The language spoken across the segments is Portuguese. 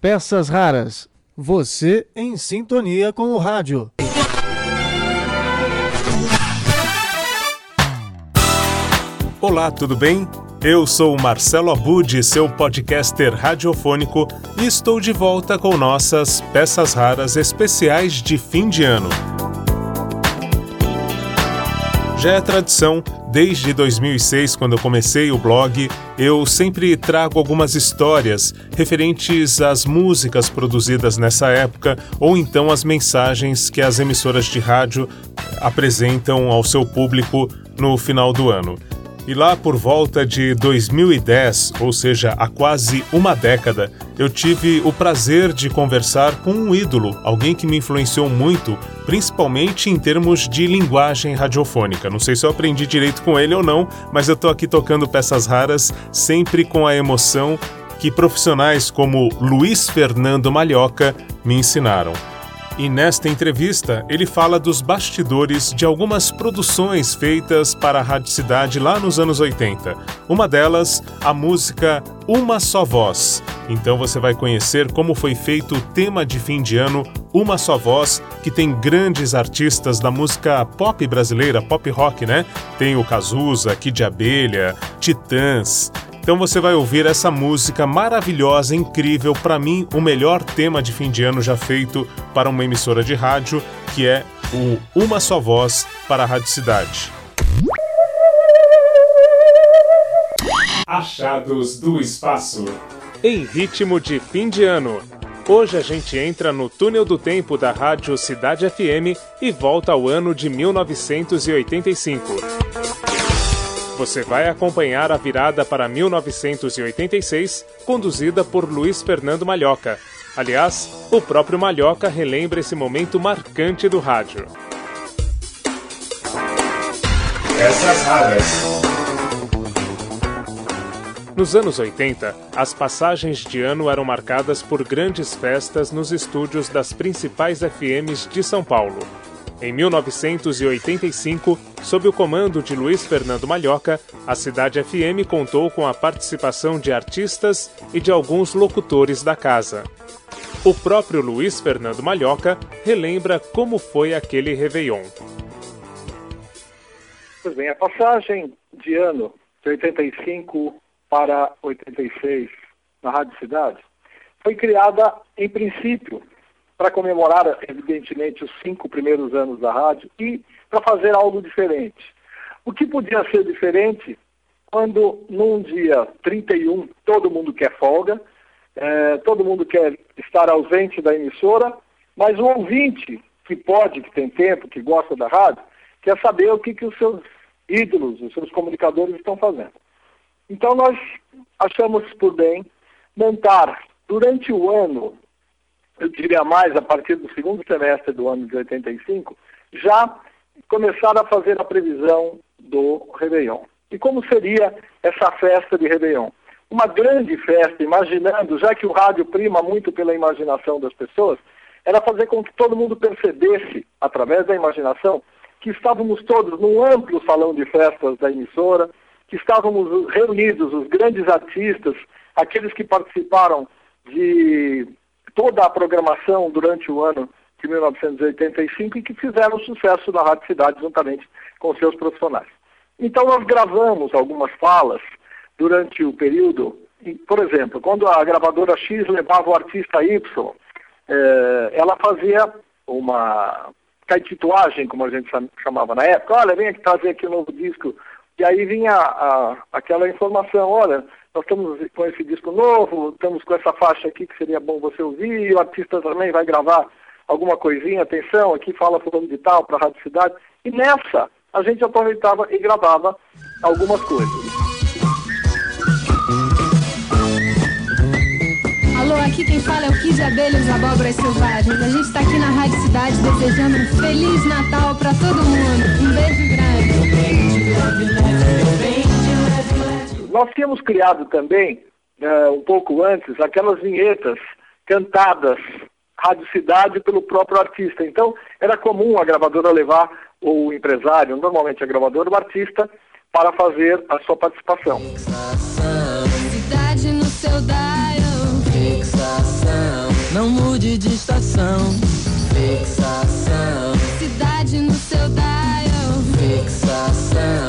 Peças raras. Você em sintonia com o rádio. Olá, tudo bem? Eu sou Marcelo Abud, seu podcaster radiofônico, e estou de volta com nossas peças raras especiais de fim de ano. Já é tradição, desde 2006, quando eu comecei o blog, eu sempre trago algumas histórias referentes às músicas produzidas nessa época ou então as mensagens que as emissoras de rádio apresentam ao seu público no final do ano. E lá por volta de 2010, ou seja, há quase uma década, eu tive o prazer de conversar com um ídolo, alguém que me influenciou muito, principalmente em termos de linguagem radiofônica. Não sei se eu aprendi direito com ele ou não, mas eu tô aqui tocando peças raras, sempre com a emoção que profissionais como Luiz Fernando Malhoca me ensinaram. E nesta entrevista, ele fala dos bastidores de algumas produções feitas para a Rádio Cidade lá nos anos 80. Uma delas, a música Uma Só Voz. Então você vai conhecer como foi feito o tema de fim de ano Uma Só Voz, que tem grandes artistas da música pop brasileira, pop rock, né? Tem o Cazuza, Kid Abelha, Titãs. Então você vai ouvir essa música maravilhosa, incrível, para mim o melhor tema de fim de ano já feito para uma emissora de rádio, que é o Uma Só Voz para a Rádio Cidade. Achados do Espaço. Em ritmo de fim de ano. Hoje a gente entra no túnel do tempo da Rádio Cidade FM e volta ao ano de 1985. Você vai acompanhar a virada para 1986, conduzida por Luiz Fernando Malhoca. Aliás, o próprio Malhoca relembra esse momento marcante do rádio. Essas raras. Nos anos 80, as passagens de ano eram marcadas por grandes festas nos estúdios das principais FMs de São Paulo. Em 1985, sob o comando de Luiz Fernando Malhoca, a Cidade FM contou com a participação de artistas e de alguns locutores da casa. O próprio Luiz Fernando Malhoca relembra como foi aquele Réveillon. Pois bem, a passagem de ano de 85 para 86 na Rádio Cidade foi criada, em princípio, para comemorar, evidentemente, os cinco primeiros anos da rádio e para fazer algo diferente. O que podia ser diferente quando, num dia 31, todo mundo quer folga, é, todo mundo quer estar ausente da emissora, mas o ouvinte, que pode, que tem tempo, que gosta da rádio, quer saber o que, que os seus ídolos, os seus comunicadores estão fazendo. Então, nós achamos por bem montar, durante o ano, eu diria mais, a partir do segundo semestre do ano de 85, já começaram a fazer a previsão do Réveillon. E como seria essa festa de Réveillon? Uma grande festa, imaginando, já que o rádio prima muito pela imaginação das pessoas, era fazer com que todo mundo percebesse, através da imaginação, que estávamos todos num amplo salão de festas da emissora, que estávamos reunidos, os grandes artistas, aqueles que participaram de toda a programação durante o ano de 1985 e que fizeram sucesso na Rádio Cidade juntamente com seus profissionais. Então nós gravamos algumas falas durante o período, por exemplo, quando a gravadora X levava o artista Y, eh, ela fazia uma caetituagem, como a gente chamava na época, olha, vem aqui trazer aqui um novo disco, e aí vinha a, aquela informação, olha, nós estamos com esse disco novo, estamos com essa faixa aqui que seria bom você ouvir, e o artista também vai gravar alguma coisinha, atenção, aqui fala fulano de tal para a Rádio Cidade. E nessa, a gente aproveitava e gravava algumas coisas. Alô, aqui quem fala é o Kid Abelhas Abóboras Selvagens. A gente está aqui na Rádio Cidade desejando um Feliz Natal para todo mundo. Um beijo grande nós tínhamos criado também, uh, um pouco antes, aquelas vinhetas cantadas, Rádio Cidade, pelo próprio artista. Então, era comum a gravadora levar o empresário, normalmente a gravadora, o artista, para fazer a sua participação. Fixação, cidade no seu dial. Fixação, não mude de estação. Fixação, cidade no seu dial. Fixação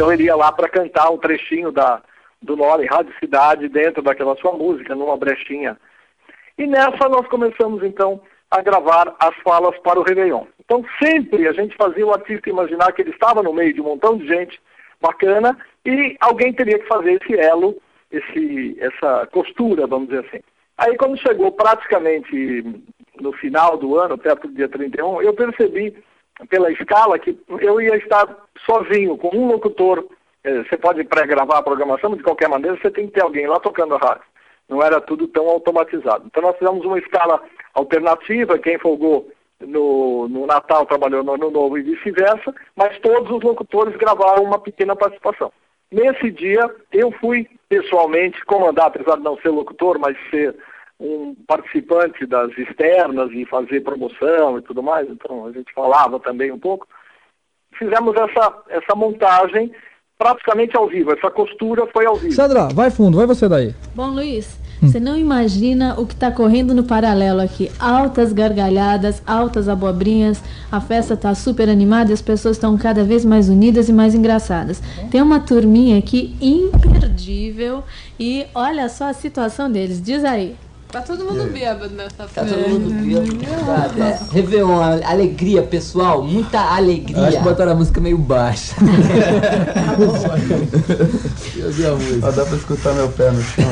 Então ele ia lá para cantar um trechinho da, do Nora em Rádio Cidade dentro daquela sua música, numa brechinha. E nessa nós começamos então a gravar as falas para o Réveillon. Então sempre a gente fazia o artista imaginar que ele estava no meio de um montão de gente bacana e alguém teria que fazer esse elo, esse, essa costura, vamos dizer assim. Aí quando chegou praticamente no final do ano, perto do dia 31, eu percebi pela escala que eu ia estar sozinho, com um locutor. Eh, você pode pré-gravar a programação, mas de qualquer maneira você tem que ter alguém lá tocando a rádio. Não era tudo tão automatizado. Então nós fizemos uma escala alternativa, quem folgou no, no Natal trabalhou no Ano Novo e vice-versa, mas todos os locutores gravaram uma pequena participação. Nesse dia, eu fui pessoalmente comandar, apesar de não ser locutor, mas ser um participante das externas e fazer promoção e tudo mais, então a gente falava também um pouco. Fizemos essa, essa montagem praticamente ao vivo, essa costura foi ao vivo. Sandra, vai fundo, vai você daí. Bom, Luiz, você não imagina o que está correndo no paralelo aqui. Altas gargalhadas, altas abobrinhas, a festa está super animada e as pessoas estão cada vez mais unidas e mais engraçadas. Tem uma turminha aqui imperdível e olha só a situação deles. Diz aí. Tá todo mundo bêbado nessa Tá todo mundo bêbado. sabe? É, Réveillon, alegria, pessoal, muita Eu acho alegria. que botaram a música meio baixa. Eu ouvi a música. Só dá pra escutar meu pé no chão.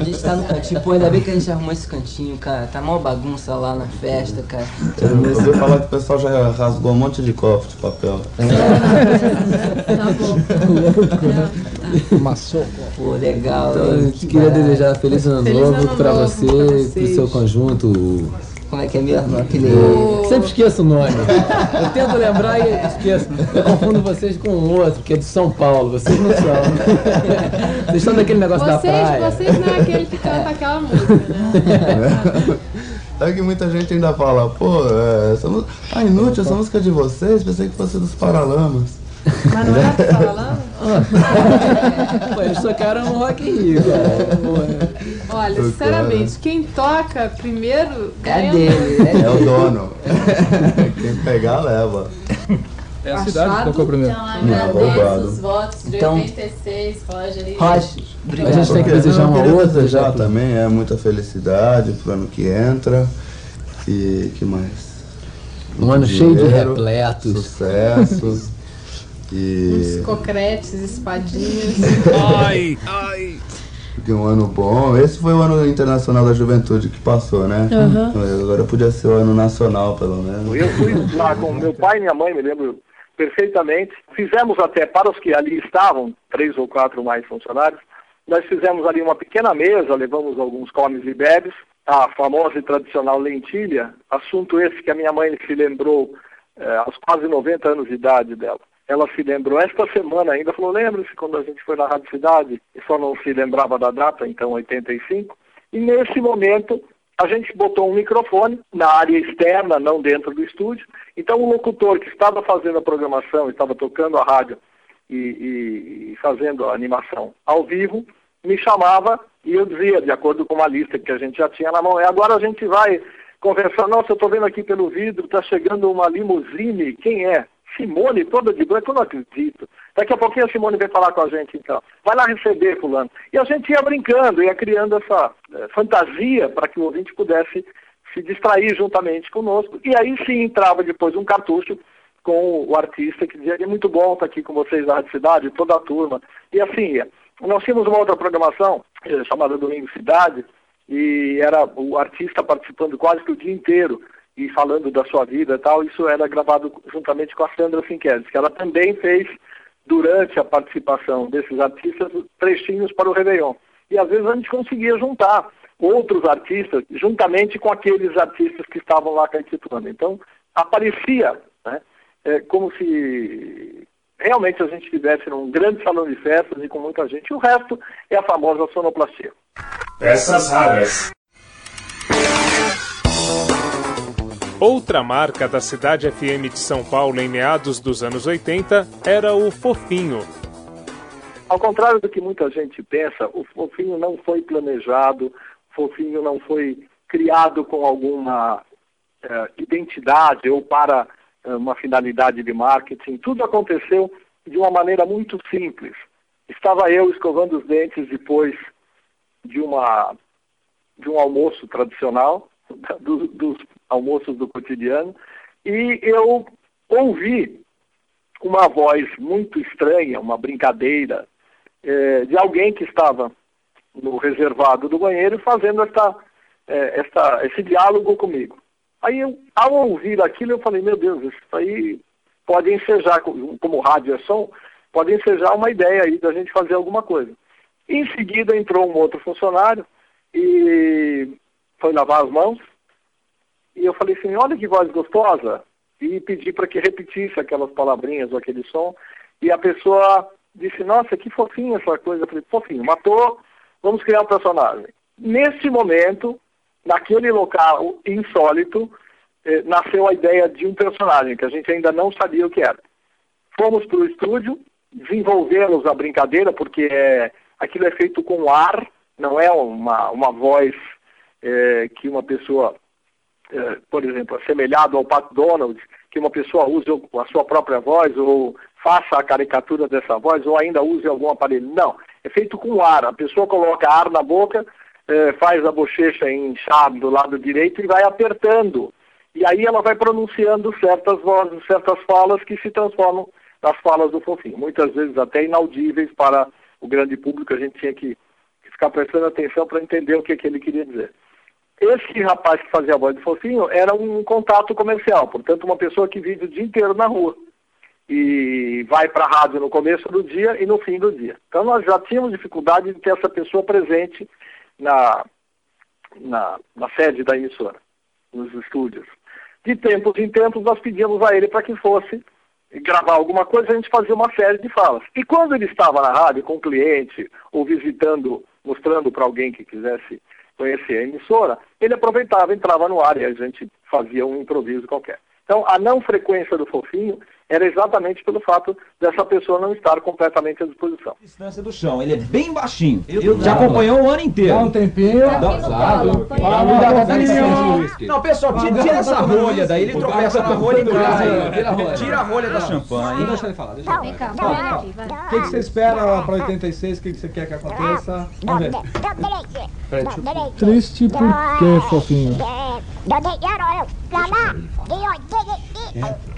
A gente tá no cantinho, pô, ainda bem que a gente arrumou esse cantinho, cara. Tá mó bagunça lá na festa, cara. Eu ouvi falar que o pessoal já rasgou um monte de cofre de papel. Tá bom. Maçou. Pô, legal. Então, a hein? gente queria desejar feliz ano Feliz novo ano pra novo você, pra pro seu conjunto. Como é que é mesmo? Aquele. Sempre esqueço o nome. Eu tento lembrar e esqueço. Eu confundo vocês com um outro, que é de São Paulo. Vocês não são. Vocês estão daquele negócio da Vocês, praia. vocês não é aquele que canta aquela música, né? É que muita gente ainda fala, pô, é, essa música. Ah, inútil, essa música é de vocês, pensei que fosse dos Paralamas. Mas não é que tá falando? Pô, eles tocaram no Rock in Rio, cara. Pô, Olha, sinceramente, quem toca primeiro É ganha dele, é É o dono. Quem pegar, leva. É a cidade que tocou primeiro. Não, roubado. votos de Então- 86, Roger. A obrigado. gente tem que desejar uma outra. desejar já. também, é muita felicidade pro ano que entra. E que mais? Um ano cheio de Dinheiro, repletos. Sucesso. E Cocretes, espadinhas. de um ano bom. Esse foi o ano internacional da juventude que passou, né? Agora podia ser o ano nacional, pelo menos. Eu fui lá com meu pai e minha mãe, me lembro perfeitamente. Fizemos até, para os que ali estavam, três ou quatro mais funcionários, nós fizemos ali uma pequena mesa, levamos alguns comes e bebes, a famosa e tradicional lentilha, assunto esse que a minha mãe se lembrou eh, aos quase 90 anos de idade dela. Ela se lembrou esta semana ainda, falou, lembra-se quando a gente foi na Rádio Cidade, e só não se lembrava da data, então 85, e nesse momento a gente botou um microfone na área externa, não dentro do estúdio. Então o locutor que estava fazendo a programação, estava tocando a rádio e, e- e fazendo a animação ao vivo, me chamava e eu dizia, de acordo com uma lista que a gente já tinha na mão, é agora a gente vai conversar, nossa, eu estou vendo aqui pelo vidro, está chegando uma limusine, quem é? Simone, toda de branco, eu não acredito. Daqui a pouquinho a Simone vem falar com a gente, então. Vai lá receber, fulano. E a gente ia brincando, ia criando essa eh, fantasia para que o ouvinte pudesse se distrair juntamente conosco. E aí sim entrava depois um cartucho com o artista que dizia, é muito bom estar aqui com vocês na Rádio Cidade, toda a turma. E assim ia. Nós tínhamos uma outra programação, eh, chamada Domingo Cidade, e era o artista participando quase que o dia inteiro e falando da sua vida e tal. Isso era gravado juntamente com a Sandra Finquedes, que ela também fez, durante a participação desses artistas, trechinhos para o Réveillon. E às vezes a gente conseguia juntar outros artistas juntamente com aqueles artistas que estavam lá caetituando. Então, aparecia né, é, como se realmente a gente estivesse num grande salão de festas e com muita gente. O resto é a famosa sonoplastia. Peças raras. Outra marca da Cidade FM de São Paulo em meados dos anos 80 era o Fofinho. Ao contrário do que muita gente pensa, o fofinho não foi planejado, o fofinho não foi criado com alguma eh, identidade ou para uma finalidade de marketing. Tudo aconteceu de uma maneira muito simples. Estava eu escovando os dentes depois de uma de um almoço tradicional, do, dos almoços do cotidiano, e eu ouvi uma voz muito estranha, uma brincadeira, é, de alguém que estava no reservado do banheiro fazendo é, esta, esse diálogo comigo. Aí, eu, ao ouvir aquilo, eu falei, meu Deus, isso aí pode ensejar, como rádio é som, pode ensejar uma ideia aí da gente fazer alguma coisa. Em seguida entrou um outro funcionário e foi lavar as mãos. E eu falei assim, olha que voz gostosa. E pedi para que repetisse aquelas palavrinhas ou aquele som. E a pessoa disse, nossa, que fofinho essa coisa. Eu falei, fofinho, matou, vamos criar um personagem. Nesse momento, naquele local insólito, eh, nasceu a ideia de um personagem que a gente ainda não sabia o que era. Fomos para o estúdio, desenvolvemos a brincadeira, porque é, aquilo é feito com ar, não é uma, uma voz é, que uma pessoa, por exemplo, assemelhado ao Pat Donald, que uma pessoa use a sua própria voz ou faça a caricatura dessa voz ou ainda use algum aparelho. Não, é feito com ar. A pessoa coloca ar na boca, é, faz a bochecha inchar do lado direito e vai apertando. E aí ela vai pronunciando certas vozes, certas falas que se transformam nas falas do fofinho. Muitas vezes até inaudíveis para o grande público, a gente tinha que ficar prestando atenção para entender o que, que ele queria dizer. Esse rapaz que fazia a voz do fofinho era um contato comercial, portanto, uma pessoa que vive o dia inteiro na rua e vai para a rádio no começo do dia e no fim do dia. Então, nós já tínhamos dificuldade de ter essa pessoa presente na, na, na sede da emissora, nos estúdios. De tempos em tempos, nós pedíamos a ele para que fosse gravar alguma coisa, a gente fazia uma série de falas. E quando ele estava na rádio com o cliente ou visitando, mostrando para alguém que quisesse conhecer a emissora, ele aproveitava, entrava no ar e a gente fazia um improviso qualquer. Então, a não frequência do fofinho era exatamente pelo fato dessa pessoa não estar completamente à disposição. Distância do chão, ele é bem baixinho. Eu já acompanhou o ano inteiro. Dá um tempinho. Dá, claro. Não, pessoal, tira, tira essa rolha daí, ele tropeça na rolha e cai. Tira a rolha da champanhe. Deixa ele falar, deixa ele falar. O que, você espera para 86? O que, você quer que aconteça? Vamos ver. Triste por quê, fofinho?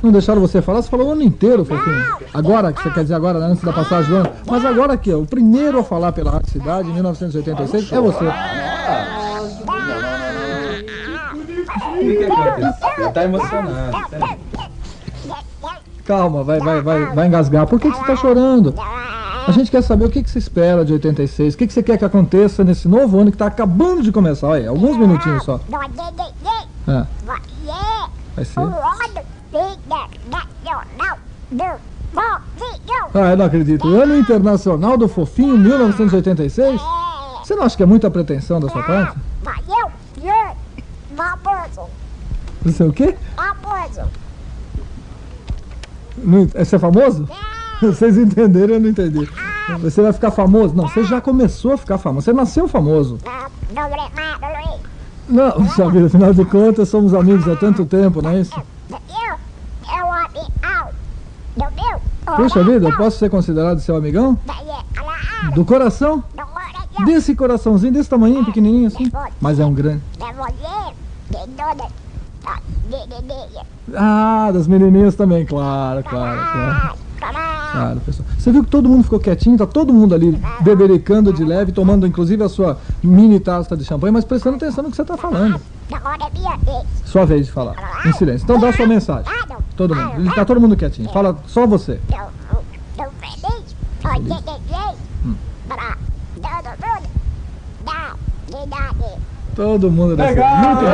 Não deixaram você falar? Você falou o ano inteiro, fofinho. Agora, que você quer dizer agora, né, antes da passagem do ano. Mas agora aqui, ó, o primeiro a falar pela Rádio Cidade, em 1986, é você. Ele tá emocionado. Calma, vai, vai, vai, vai engasgar. Por que, que você tá chorando? A gente quer saber o que, que você espera de 86, o que, que você quer que aconteça nesse novo ano que está acabando de começar. Olha, alguns minutinhos só. É. Vai ser. Ah, eu não acredito. Ano Internacional do Fofinho 1986? Você não acha que é muita pretensão da sua parte? Você é o quê? Não- Você é famoso? Vocês entenderam, eu não entendi. Você vai ficar famoso? Não, você já começou a ficar famoso. Você nasceu famoso. Não, sabe, afinal de contas, somos amigos há tanto tempo, não é isso? Puxa vida, eu posso ser considerado seu amigão? Do coração? Desse coraçãozinho, desse tamanho, pequenininho assim? Mas é um grande. Ah, das menininhas também, claro, claro, claro. Claro, pessoal. Você viu que todo mundo ficou quietinho, tá todo mundo ali bebericando de leve, tomando inclusive a sua mini taça de champanhe, mas prestando atenção no que você está falando. Sua vez de falar, em silêncio. Então dá a sua mensagem. Todo mundo. Tá todo mundo quietinho. Fala só você. Todo mundo deve ser muito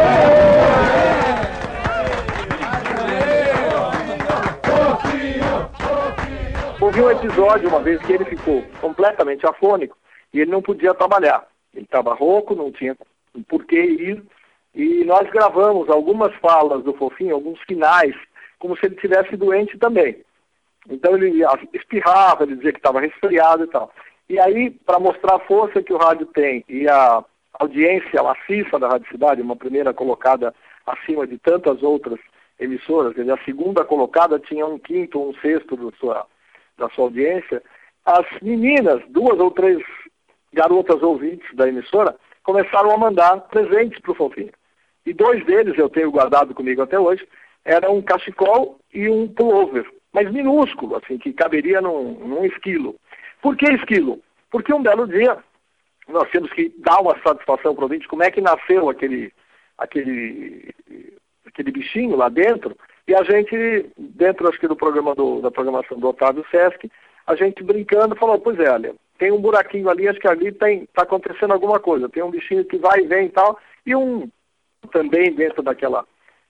Houve um episódio uma vez que ele ficou completamente afônico e ele não podia trabalhar. Ele estava rouco, não tinha por que ir. E nós gravamos algumas falas do Fofinho, alguns finais, como se ele tivesse doente também. Então ele espirrava, ele dizia que estava resfriado e tal. E aí, para mostrar a força que o rádio tem e a audiência maciça da Rádio Cidade, uma primeira colocada acima de tantas outras emissoras, quer dizer, a segunda colocada tinha um quinto ou um sexto da sua, da sua audiência, as meninas, duas ou três garotas ouvintes da emissora, começaram a mandar presentes para o Fofinho. E dois deles eu tenho guardado comigo até hoje, eram um cachecol e um pullover, mas minúsculo, assim, que caberia num, num esquilo. Por que esquilo? Porque um belo dia nós temos que dar uma satisfação para o ouvinte, como é que nasceu aquele, aquele, aquele bichinho lá dentro, e a gente, dentro acho que do programa do, da programação do Otávio Sesc, a gente brincando falou, pois é, olha, tem um buraquinho ali, acho que ali está acontecendo alguma coisa, tem um bichinho que vai e vem e tal, e um também dentro daquela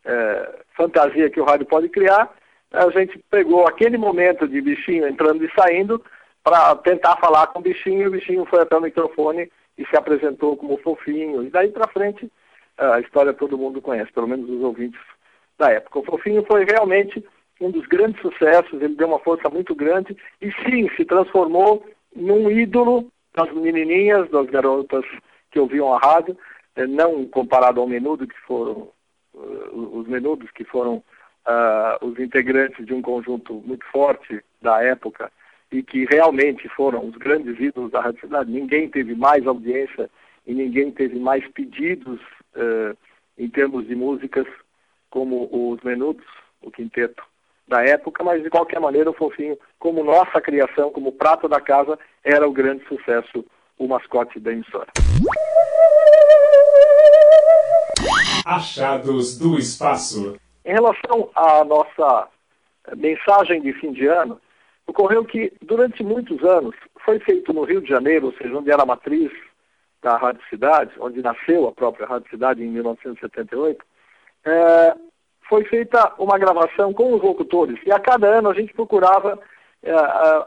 é, fantasia que o rádio pode criar, a gente pegou aquele momento de bichinho entrando e saindo para tentar falar com o bichinho, e o bichinho foi até o microfone e se apresentou como fofinho, e daí para frente a história todo mundo conhece, pelo menos os ouvintes da época. O fofinho foi realmente um dos grandes sucessos, ele deu uma força muito grande e sim, se transformou num ídolo das menininhas, das garotas que ouviam a rádio, eh, não comparado ao menudo que foram os menudos que foram uh, os integrantes de um conjunto muito forte da época e que realmente foram os grandes ídolos da Rádio Cidade. Ninguém teve mais audiência e ninguém teve mais pedidos uh, em termos de músicas como os Menudos, o quinteto da época, mas de qualquer maneira o Fofinho, como nossa criação, como prato da casa, era o grande sucesso, o mascote da emissora. Achados do Espaço. Em relação à nossa mensagem de fim de ano, ocorreu que durante muitos anos foi feito no Rio de Janeiro, ou seja, onde era a matriz da Rádio Cidade, onde nasceu a própria Rádio Cidade em 1978, é, foi feita uma gravação com os locutores. E a cada ano a gente procurava é,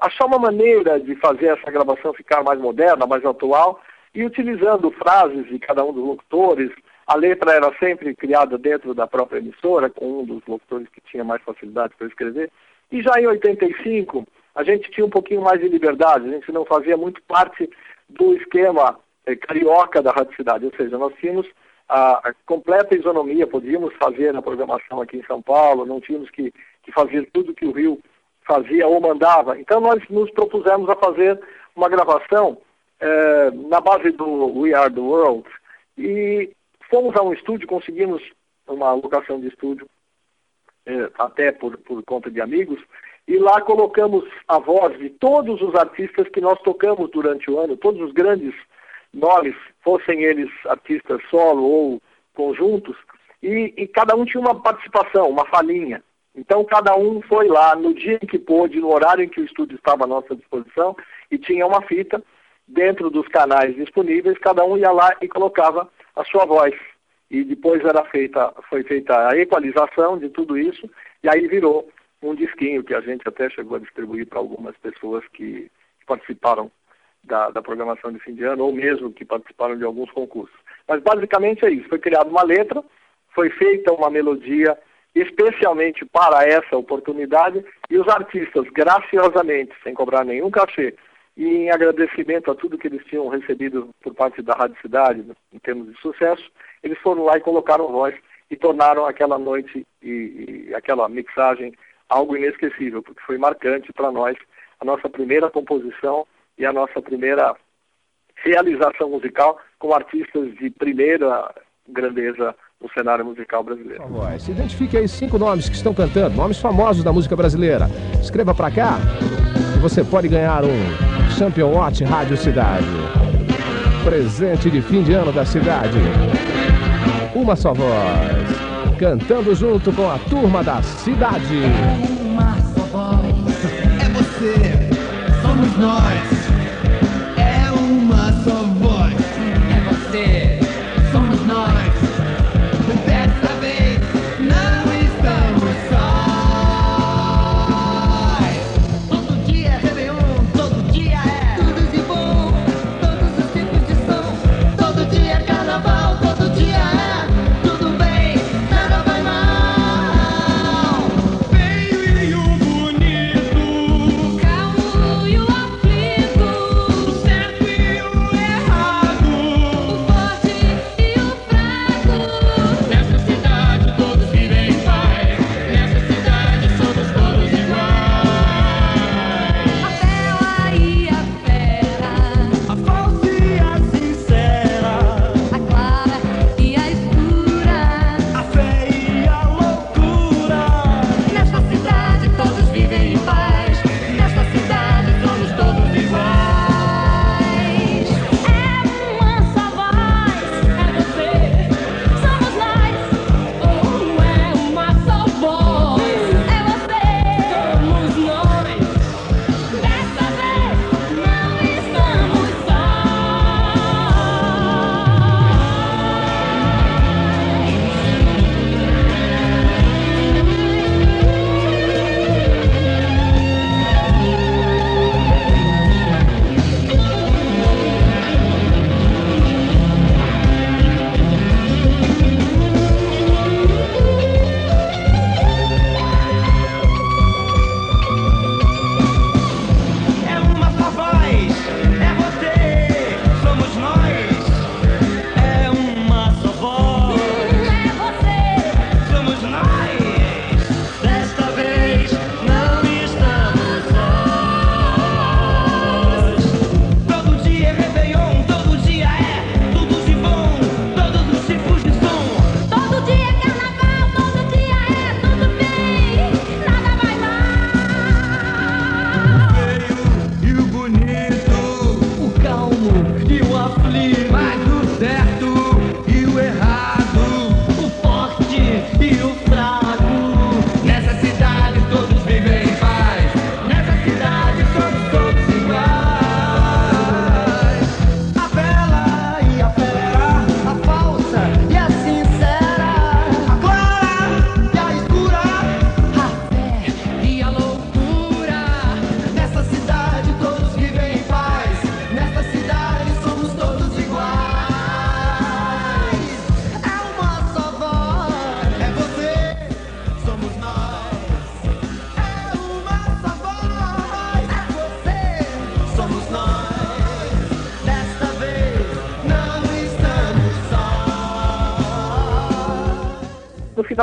achar uma maneira de fazer essa gravação ficar mais moderna, mais atual, e utilizando frases de cada um dos locutores. A letra era sempre criada dentro da própria emissora, com um dos locutores que tinha mais facilidade para escrever. E já em 85, a gente tinha um pouquinho mais de liberdade, a gente não fazia muito parte do esquema é, carioca da Rádio Cidade, ou seja, nós tínhamos a, a, completa isonomia, podíamos fazer na programação aqui em São Paulo, não tínhamos que, que fazer tudo que o Rio fazia ou mandava. Então nós nos propusemos a fazer uma gravação é, na base do We Are the World e fomos a um estúdio, conseguimos uma locação de estúdio é, até por, por conta de amigos, e lá colocamos a voz de todos os artistas que nós tocamos durante o ano, todos os grandes nomes, fossem eles artistas solo ou conjuntos, e, e, cada um tinha uma participação, uma falinha. Então cada um foi lá no dia em que pôde, no horário em que o estúdio estava à nossa disposição, e tinha uma fita dentro dos canais disponíveis, cada um ia lá e colocava a sua voz. E depois era feita, foi feita a equalização de tudo isso, e aí virou um disquinho que a gente até chegou a distribuir para algumas pessoas que participaram da, da, programação de fim de ano, ou mesmo que participaram de alguns concursos. Mas basicamente é isso, foi criada uma letra, foi feita uma melodia especialmente para essa oportunidade, e os artistas, graciosamente, sem cobrar nenhum cachê, e em agradecimento a tudo que eles tinham recebido por parte da Rádio Cidade, em termos de sucesso, eles foram lá e colocaram voz e tornaram aquela noite e, e aquela mixagem algo inesquecível, porque foi marcante para nós a nossa primeira composição e a nossa primeira realização musical com artistas de primeira grandeza no cenário musical brasileiro. Se identifique aí cinco nomes que estão cantando, nomes famosos da música brasileira. Escreva para cá e você pode ganhar um Champion Watch Rádio Cidade. Presente de fim de ano da cidade. Uma só voz. Cantando junto com a turma da cidade. Uma só voz. É você. Somos nós.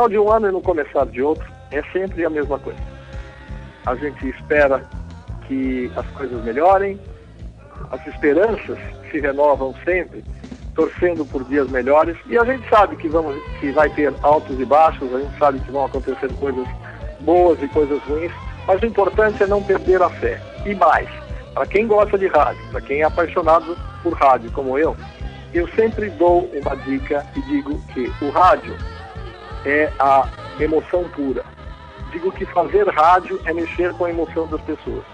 Final de um ano e no começar de outro é sempre a mesma coisa. A gente espera que as coisas melhorem, as esperanças se renovam sempre, torcendo por dias melhores, e a gente sabe que, vamos, que vai ter altos e baixos, a gente sabe que vão acontecer coisas boas e coisas ruins, mas o importante é não perder a fé. E mais, para quem gosta de rádio, para quem é apaixonado por rádio como eu, eu sempre dou uma dica e digo que o rádio é a emoção pura. Digo que fazer rádio é mexer com a emoção das pessoas.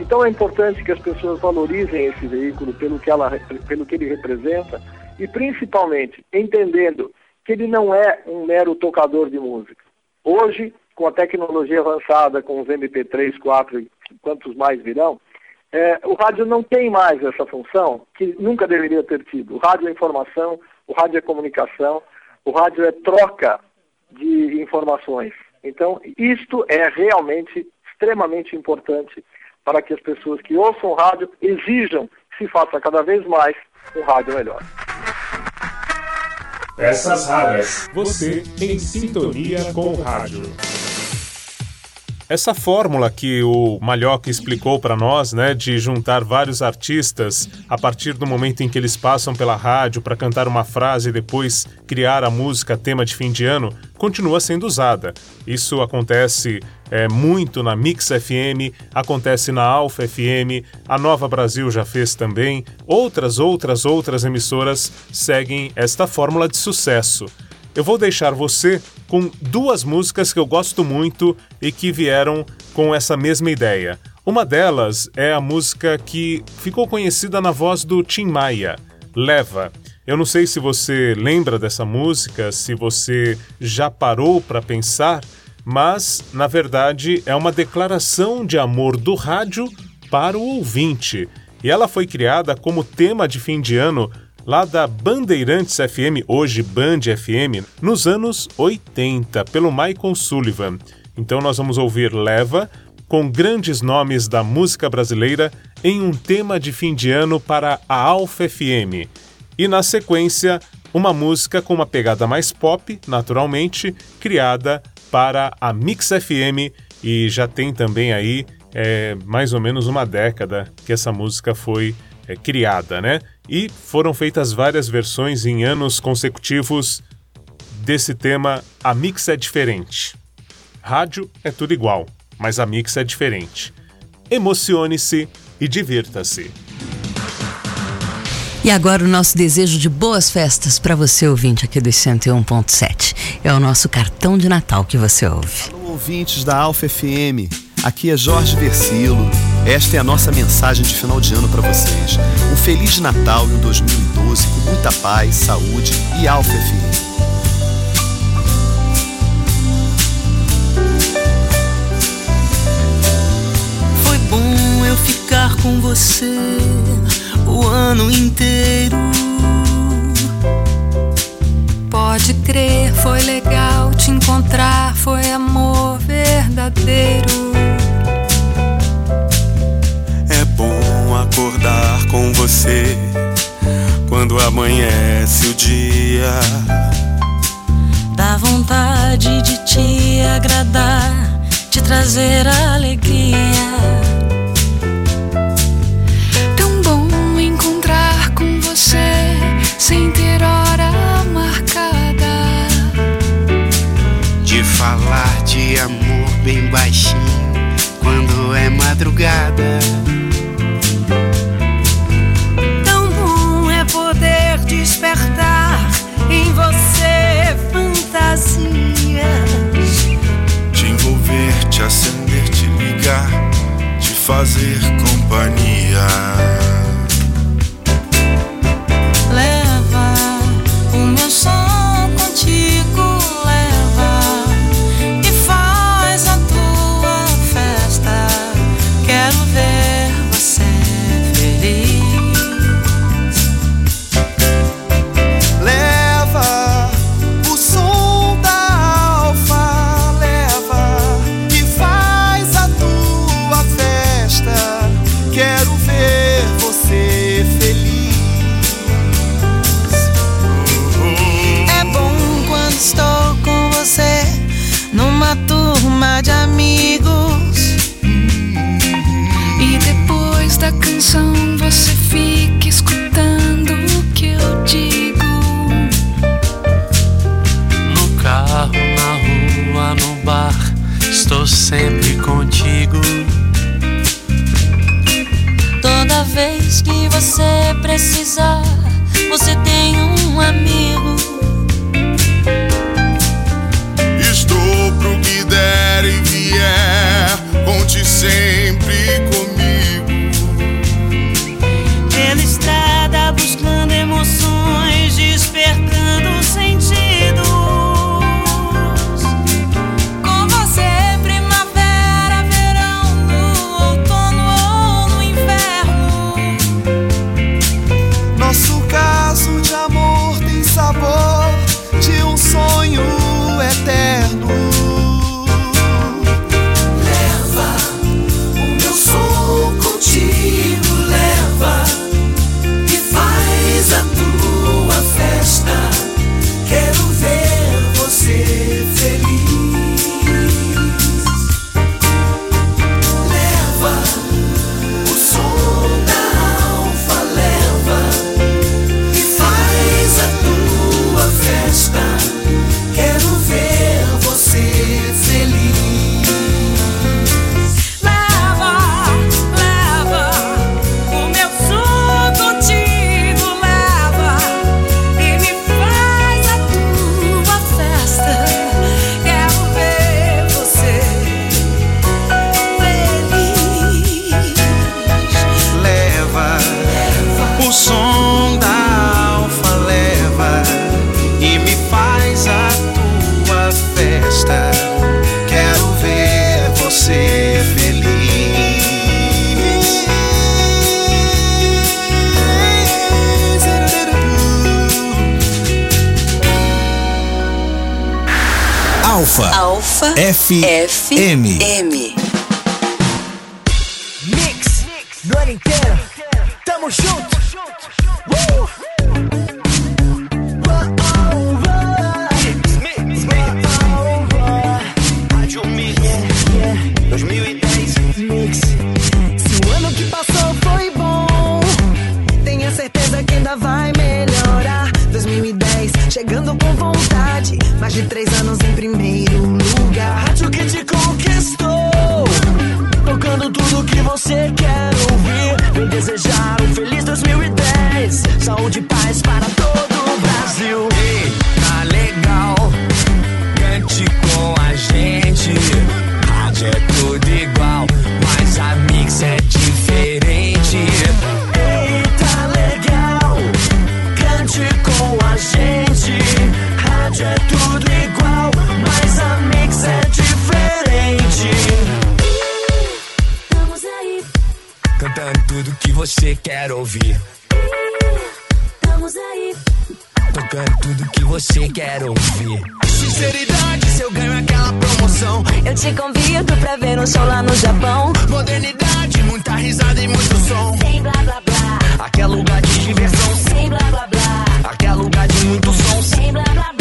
Então é importante que as pessoas valorizem esse veículo pelo que, ela, pelo que ele representa e principalmente entendendo que ele não é um mero tocador de música. Hoje, com a tecnologia avançada, com os MP3, 4 e quantos mais virão, é, o rádio não tem mais essa função que nunca deveria ter tido. O rádio é informação, o rádio é comunicação, o rádio é troca de informações. Então, isto é realmente extremamente importante para que as pessoas que ouçam rádio exijam que se faça cada vez mais um rádio melhor. Peças raras. Você em sintonia com o rádio. Essa fórmula que o Malhoca explicou para nós, né, de juntar vários artistas a partir do momento em que eles passam pela rádio para cantar uma frase e depois criar a música tema de fim de ano, continua sendo usada. Isso acontece é, muito na Mix FM, acontece na Alfa FM, a Nova Brasil já fez também, outras, outras, outras emissoras seguem esta fórmula de sucesso. Eu vou deixar você com duas músicas que eu gosto muito e que vieram com essa mesma ideia. Uma delas é a música que ficou conhecida na voz do Tim Maia, Leva. Eu não sei se você lembra dessa música, se você já parou para pensar, mas na verdade é uma declaração de amor do rádio para o ouvinte. E ela foi criada como tema de fim de ano lá da Bandeirantes FM, hoje Band FM, nos anos 80, pelo Michael Sullivan. Então nós vamos ouvir Leva, com grandes nomes da música brasileira, em um tema de fim de ano para a Alfa FM. E na sequência, uma música com uma pegada mais pop, naturalmente, criada para a Mix FM e já tem também aí é, mais ou menos uma década que essa música foi é, criada, né? E foram feitas várias versões em anos consecutivos desse tema A Mix é Diferente. Rádio é tudo igual, mas a Mix é diferente. Emocione-se e divirta-se. E agora o nosso desejo de boas festas para você ouvinte aqui do 101.7. É o nosso cartão de Natal que você ouve. Alô, ouvintes da Alfa FM. Aqui é Jorge Versilo. Esta é a nossa mensagem de final de ano para vocês. Um feliz Natal e um 2012 com muita paz, saúde e Alfa FM. Foi bom eu ficar com você o ano inteiro. Pode crer, foi legal te encontrar, foi amor verdadeiro. Acordar com você quando amanhece o dia. Dá vontade de te agradar, te trazer alegria. Tão bom encontrar com você sem ter hora marcada. De falar de amor bem baixinho quando é madrugada. Te acender, te ligar, te fazer companhia. sempre contigo. Toda vez que você precisar, você tem um amigo. Estou pro que der e vier, onde sempre. Alfa. Alfa. F. F. M. M. você quer ouvir. Estamos aí. Tocando tudo que você quer ouvir. Sinceridade, se eu ganho aquela promoção. Eu te convido pra ver um show lá no Japão. Modernidade, muita risada e muito som. Sem blá blá blá. Aquele lugar de diversão. Sem blá blá blá. Aquele lugar de muito som. Sem blá blá blá.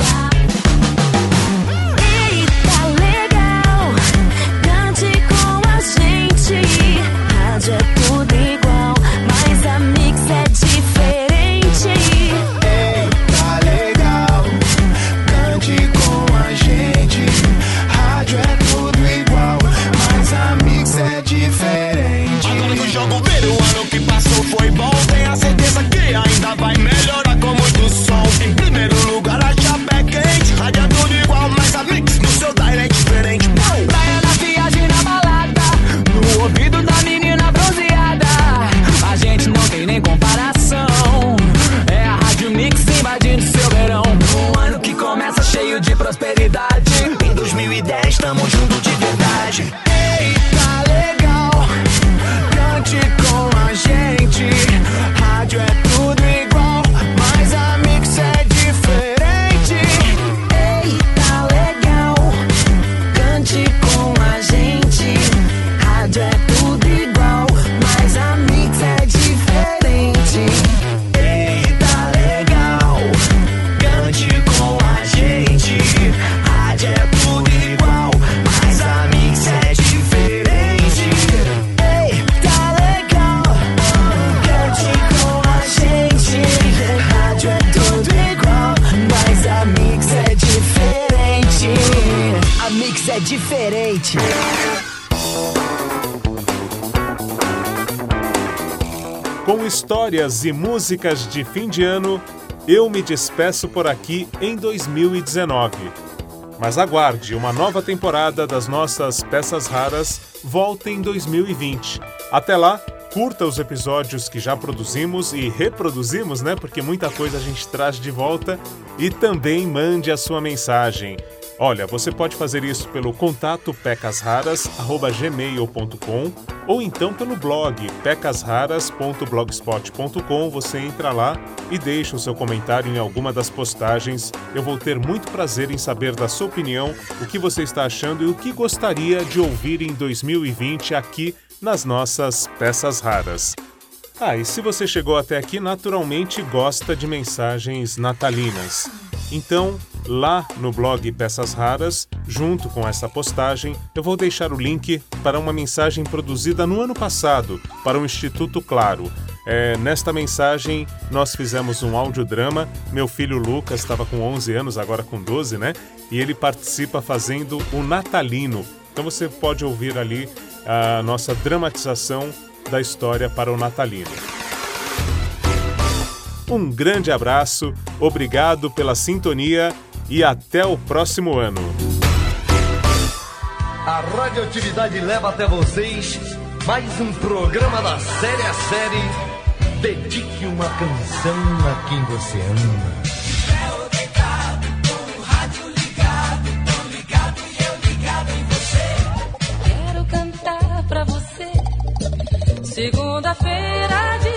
E músicas de fim de ano, eu me despeço por aqui em 2019. Mas aguarde, uma nova temporada das nossas peças raras volta em 2020. Até lá, curta os episódios que já produzimos e reproduzimos, né? Porque muita coisa a gente traz de volta e também mande a sua mensagem. Olha, você pode fazer isso pelo contato pecasraras@gmail.com ou então pelo blog pecasraras.blogspot.com. Você entra lá e deixa o seu comentário em alguma das postagens. Eu vou ter muito prazer em saber da sua opinião, o que você está achando e o que gostaria de ouvir em 2020 aqui nas nossas peças raras. Ah, e se você chegou até aqui, naturalmente gosta de mensagens natalinas. Então, lá no blog Peças Raras, junto com essa postagem, eu vou deixar o link para uma mensagem produzida no ano passado para o Instituto Claro. É, nesta mensagem, nós fizemos um audiodrama. Meu filho Lucas estava com 11 anos, agora com 12, né? E ele participa fazendo o Natalino. Então você pode ouvir ali a nossa dramatização da história para o Natalino. Um grande abraço, obrigado pela sintonia e até o próximo ano. A radioatividade leva até vocês mais um programa da série a série. Dedique uma canção a quem você ama. Quero cantar pra você. Segunda-feira de